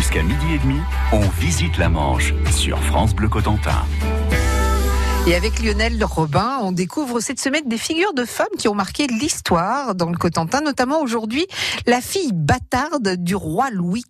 Jusqu'à midi et demi, on visite la Manche sur France Bleu Cotentin. Et avec Lionel Robin, on découvre cette semaine des figures de femmes qui ont marqué l'histoire dans le Cotentin, notamment aujourd'hui la fille bâtarde du roi Louis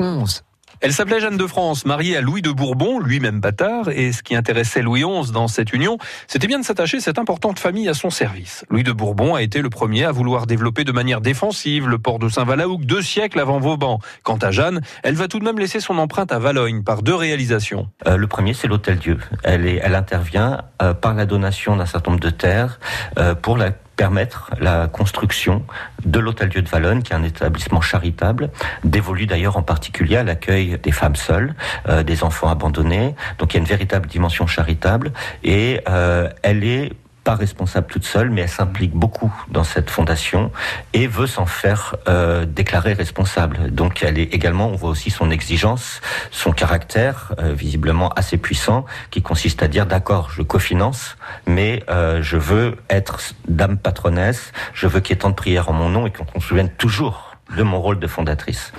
XI. Elle s'appelait Jeanne de France, mariée à Louis de Bourbon, lui-même bâtard, et ce qui intéressait Louis XI dans cette union, c'était bien de s'attacher cette importante famille à son service. Louis de Bourbon a été le premier à vouloir développer de manière défensive le port de Saint-Valaouc deux siècles avant Vauban. Quant à Jeanne, elle va tout de même laisser son empreinte à Valogne par deux réalisations. Euh, le premier, c'est l'Hôtel-Dieu. Elle, elle intervient euh, par la donation d'un certain nombre de terres euh, pour la permettre la construction de l'Hôtel-Dieu de Valonne, qui est un établissement charitable, dévolu d'ailleurs en particulier à l'accueil des femmes seules, euh, des enfants abandonnés. Donc il y a une véritable dimension charitable et euh, elle est pas responsable toute seule, mais elle s'implique beaucoup dans cette fondation et veut s'en faire euh, déclarer responsable. Donc elle est également, on voit aussi son exigence, son caractère euh, visiblement assez puissant, qui consiste à dire d'accord, je cofinance, mais euh, je veux être dame patronesse, je veux qu'il y ait tant de prières en mon nom et qu'on se souvienne toujours de mon rôle de fondatrice.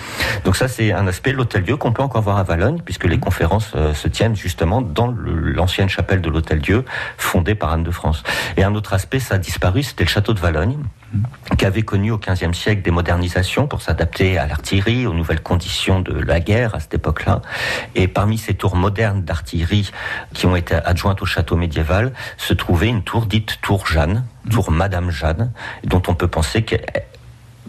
Donc ça, c'est un aspect l'Hôtel-Dieu qu'on peut encore voir à Valogne, puisque les conférences euh, se tiennent justement dans l'ancienne chapelle de l'Hôtel-Dieu, fondée par Anne de France. Et un autre aspect, ça a disparu, c'était le château de Valogne, qui avait connu au XVe siècle des modernisations pour s'adapter à l'artillerie, aux nouvelles conditions de la guerre à cette époque-là. Et parmi ces tours modernes d'artillerie qui ont été adjointes au château médiéval, se trouvait une tour dite Tour Jeanne, tour Madame Jeanne, dont on peut penser qu'elle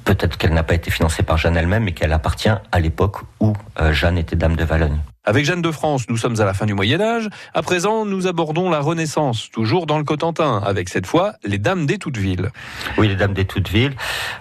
peut-être qu'elle n'a pas été financée par Jeanne elle-même, mais qu'elle appartient à l'époque où euh, Jeanne était dame de Valogne. Avec Jeanne de France, nous sommes à la fin du Moyen Âge. À présent, nous abordons la Renaissance, toujours dans le Cotentin, avec cette fois les Dames des Toutes-Villes. Oui, les Dames des Toutes-Villes,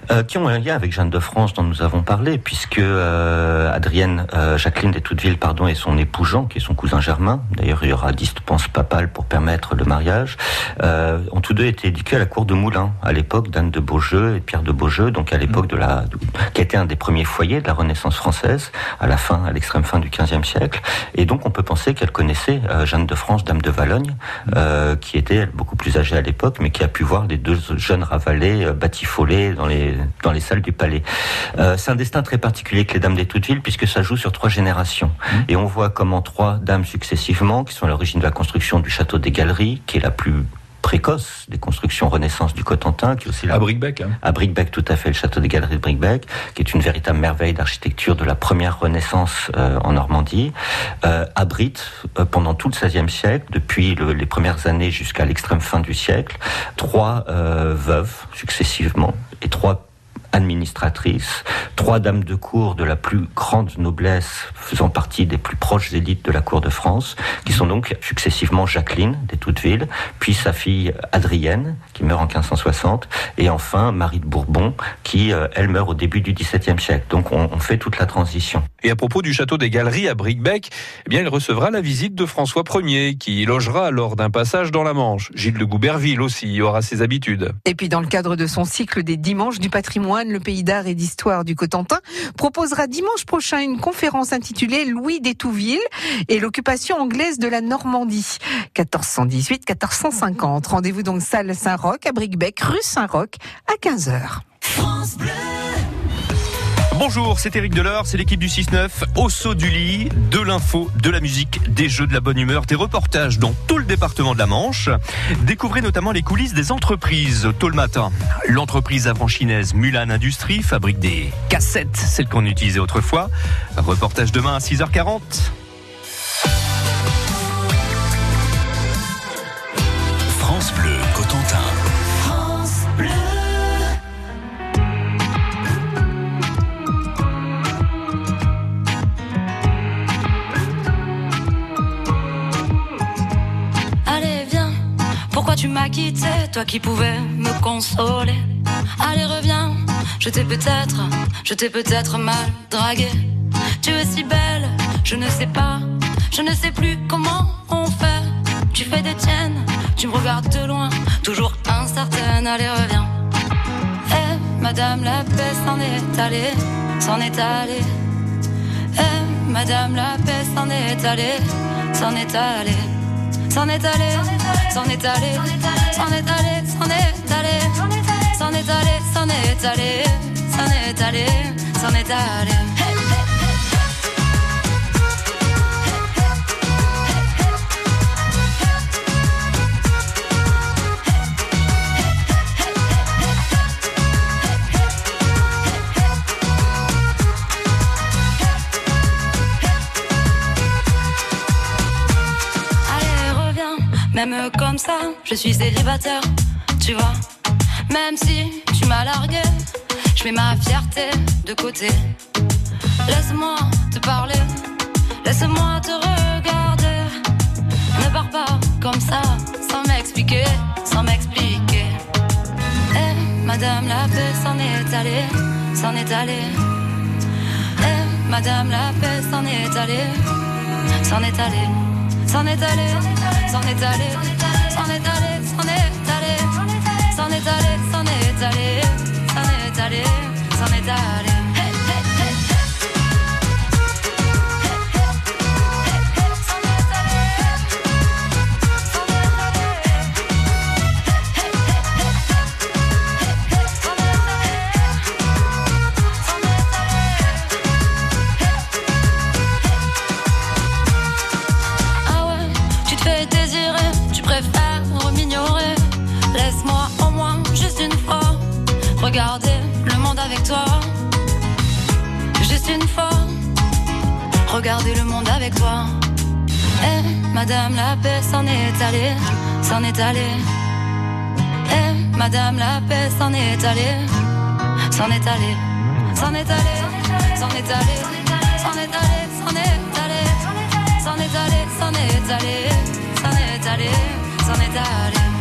euh, qui ont un lien avec Jeanne de France dont nous avons parlé, puisque euh, Adrienne, euh, Jacqueline des Toutes-Villes, pardon, et son époux Jean, qui est son cousin germain, d'ailleurs il y aura dispense papale pour permettre le mariage, ont tous deux été éduqués à la cour de Moulins, à l'époque d'Anne de Beaujeu et Pierre de Beaujeu, donc à l'époque de la, qui était un des premiers foyers de la Renaissance française, à la fin, à l'extrême fin du XVe siècle. Et donc on peut penser qu'elle connaissait euh, Jeanne de France, dame de Valogne, euh, qui était beaucoup plus âgée à l'époque, mais qui a pu voir les deux jeunes ravalés euh, batifolés dans les, dans les salles du palais. C'est un destin très particulier que les dames des Toutes-Villes, puisque ça joue sur trois générations. Et on voit comment trois dames successivement, qui sont à l'origine de la construction du château des Galeries, qui est la plus précoce des constructions Renaissance du Cotentin, qui est aussi. À Bricbec. Hein. À Bricbec, tout à fait, le château des Galeries de Bricbec, qui est une véritable merveille d'architecture de la première Renaissance euh, en Normandie, euh, abrite euh, pendant tout le XVIe siècle, depuis le, les premières années jusqu'à l'extrême fin du siècle, trois euh, veuves successivement et trois administratrices, trois dames de cour de la plus grande noblesse, faisant partie des plus proches élites de la cour de France, qui sont donc successivement Jacqueline des Toutes-Villes, puis sa fille Adrienne, qui meurt en 1560, et enfin Marie de Bourbon, qui, euh, elle, meurt au début du XVIIe siècle. Donc on, on, fait toute la transition. Et à propos du château des Galeries à Bricbec, eh bien, il recevra la visite de François Ier, qui y logera lors d'un passage dans la Manche. Gilles de Gouberville aussi y aura ses habitudes. Et puis dans le cadre de son cycle des dimanches du patrimoine, le pays d'art et d'histoire du Cotentin proposera dimanche prochain une conférence intitulée Louis d'Étouville et l'occupation anglaise de la Normandie 1418-1450. Rendez-vous donc salle Saint-Roch à Bricbec, rue Saint-Roch à 15h. France Bleu. Bonjour, c'est Eric Delors, c'est l'équipe du 6-9, au saut du lit, de l'info, de la musique, des jeux, de la bonne humeur, des reportages dans tout le département de la Manche. Découvrez notamment les coulisses des entreprises tôt le matin. L'entreprise avranchinaise Mulan Industrie fabrique des cassettes, celles qu'on utilisait autrefois. Reportage demain à 6h40. Toi qui pouvais me consoler Allez, reviens, je t'ai peut-être, je t'ai peut-être mal dragué. Tu es si belle, je ne sais pas, je ne sais plus comment on fait. Tu fais des tiennes, tu me regardes de loin, toujours incertaine. Allez, reviens. Eh, madame la paix s'en est allée, s'en est allée. Eh, madame la paix s'en est allée, s'en est allée. S'en est allé, s'en est allé, s'en est allé, s'en est allé, s'en est allé, s'en est allé, s'en est allé, s'en est allé. Ça, je suis célibataire, tu vois. Même si tu m'as largué, je mets ma fierté de côté. Laisse-moi te parler, laisse-moi te regarder. Ne pars pas comme ça, sans m'expliquer, sans m'expliquer. Eh, Madame la paix s'en est allée, s'en est allée. Eh, Madame la paix s'en est allée, s'en est allée, s'en est allée, s'en est allée, regarder le monde avec toi. Juste une fois, regarder le monde avec toi. Eh, Madame la paix s'en est allée, s'en est allée. Eh, Madame la paix s'en est allée, s'en est allée, s'en est allée, s'en est allée, s'en est allée, s'en est allée, s'en est allée, s'en est allée, s'en est allée, s'en est allée.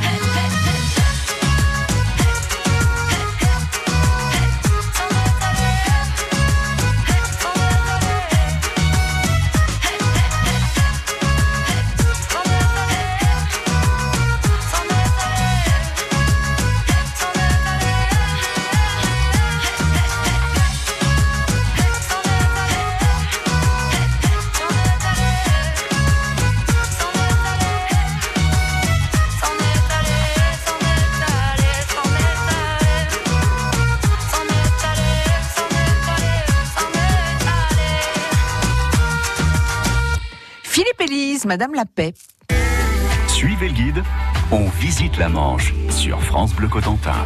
Madame la paix. Suivez le guide, on visite la Manche sur France Bleu Cotentin.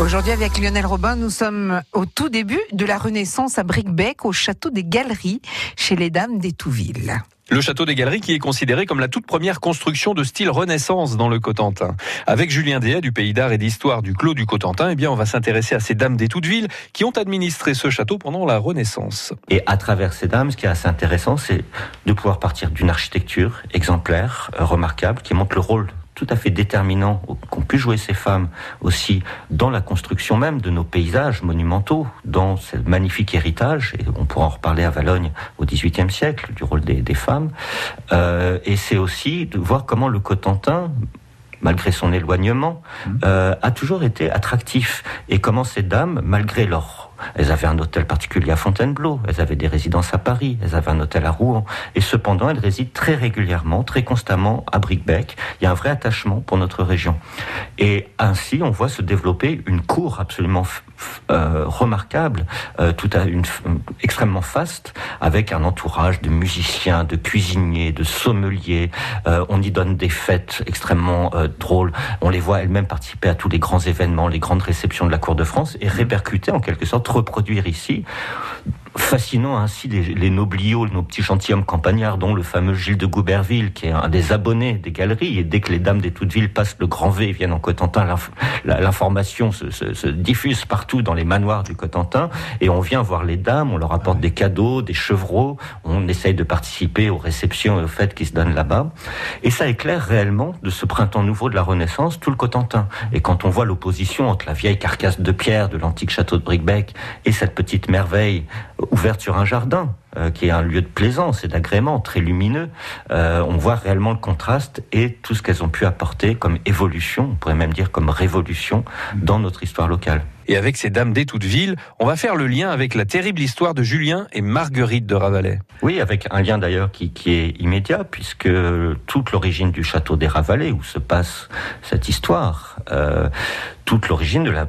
Aujourd'hui, avec Lionel Robin, nous sommes au tout début de la Renaissance à Bricbec, au château des Galeries, chez les Dames d'Étouville. Le château des Galeries qui est considéré comme la toute première construction de style Renaissance dans le Cotentin. Avec Julien Déa du Pays d'Art et d'Histoire du Clos du Cotentin, eh bien, on va s'intéresser à ces dames des Toutes-Villes qui ont administré ce château pendant la Renaissance. Et à travers ces dames, ce qui est assez intéressant, c'est de pouvoir partir d'une architecture exemplaire, euh, remarquable, qui montre le rôle tout à fait déterminant qu'ont pu jouer ces femmes aussi dans la construction même de nos paysages monumentaux, dans ce magnifique héritage, et on pourra en reparler à Valogne au XVIIIe siècle, du rôle des, des femmes. Euh, et c'est aussi de voir comment le Cotentin, malgré son éloignement, euh, a toujours été attractif. Et comment ces dames, malgré leur... Elles avaient un hôtel particulier à Fontainebleau, elles avaient des résidences à Paris, elles avaient un hôtel à Rouen, et cependant elles résident très régulièrement, très constamment à Bricbec. Il y a un vrai attachement pour notre région. Et ainsi, on voit se développer une cour absolument euh, remarquable, euh, tout à une extrêmement faste, avec un entourage de musiciens, de cuisiniers, de sommeliers. Euh, on y donne des fêtes extrêmement drôles. On les voit elles-mêmes participer à tous les grands événements, les grandes réceptions de la cour de France, et répercuter en quelque sorte, reproduire ici fascinant ainsi les, nobliaux, nos petits gentilshommes campagnards, dont le fameux Gilles de Gouberville, qui est un des abonnés des galeries. Et dès que les dames des Toutes-Villes passent le Grand V et viennent en Cotentin, l'information se, se- se diffuse partout dans les manoirs du Cotentin. Et on vient voir les dames, on leur apporte des cadeaux, des chevreaux, on essaye de participer aux réceptions et aux fêtes qui se donnent là-bas. Et ça éclaire réellement de ce printemps nouveau de la Renaissance tout le Cotentin. Et quand on voit l'opposition entre la vieille carcasse de pierre de l'antique château de Bricbec et cette petite merveille ouverte sur un jardin, euh, qui est un lieu de plaisance et d'agrément très lumineux, euh, on voit réellement le contraste et tout ce qu'elles ont pu apporter comme évolution, on pourrait même dire comme révolution dans notre histoire locale. Et avec ces dames des Toutes-Villes, on va faire le lien avec la terrible histoire de Julien et Marguerite de Ravalais. Oui, avec un lien d'ailleurs qui, qui est immédiat, puisque toute l'origine du château des Ravalais, où se passe cette histoire, euh, toute l'origine de la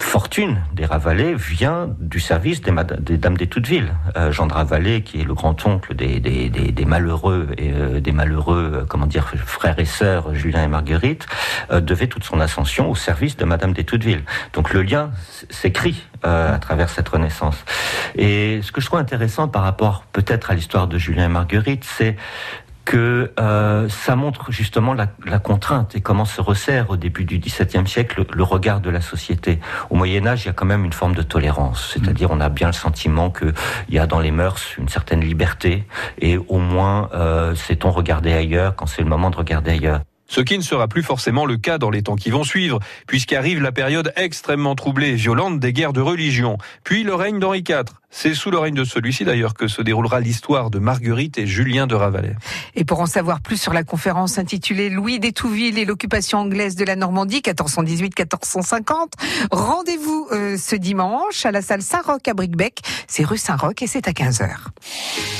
fortune des Ravalais vient du service des, dames des Toutes-Villes. Euh, Jean de Ravalais, qui est le grand-oncle des, malheureux, et, euh, des malheureux, euh, comment dire, frères et sœurs, Julien et Marguerite, euh, devait toute son ascension au service de Madame des Toutes-Villes. Donc le lien s'écrit euh, à travers cette renaissance. Et ce que je trouve intéressant par rapport peut-être à l'histoire de Julien et Marguerite, c'est que euh, ça montre justement la, la, contrainte et comment se resserre au début du XVIIe siècle le, regard de la société. Au Moyen Âge, il y a quand même une forme de tolérance, c'est-à-dire on a bien le sentiment qu'il y a dans les mœurs une certaine liberté et au moins euh, sait-on regarder ailleurs quand c'est le moment de regarder ailleurs. Ce qui ne sera plus forcément le cas dans les temps qui vont suivre, puisqu'arrive la période extrêmement troublée et violente des guerres de religion, puis le règne d'Henri IV. C'est sous le règne de celui-ci d'ailleurs que se déroulera l'histoire de Marguerite et Julien de Ravalais. Et pour en savoir plus sur la conférence intitulée Louis d'Étouville et l'occupation anglaise de la Normandie 1418-1450, rendez-vous euh, ce dimanche à la salle Saint-Roch à Bricbec. C'est rue Saint-Roch et c'est à 15h.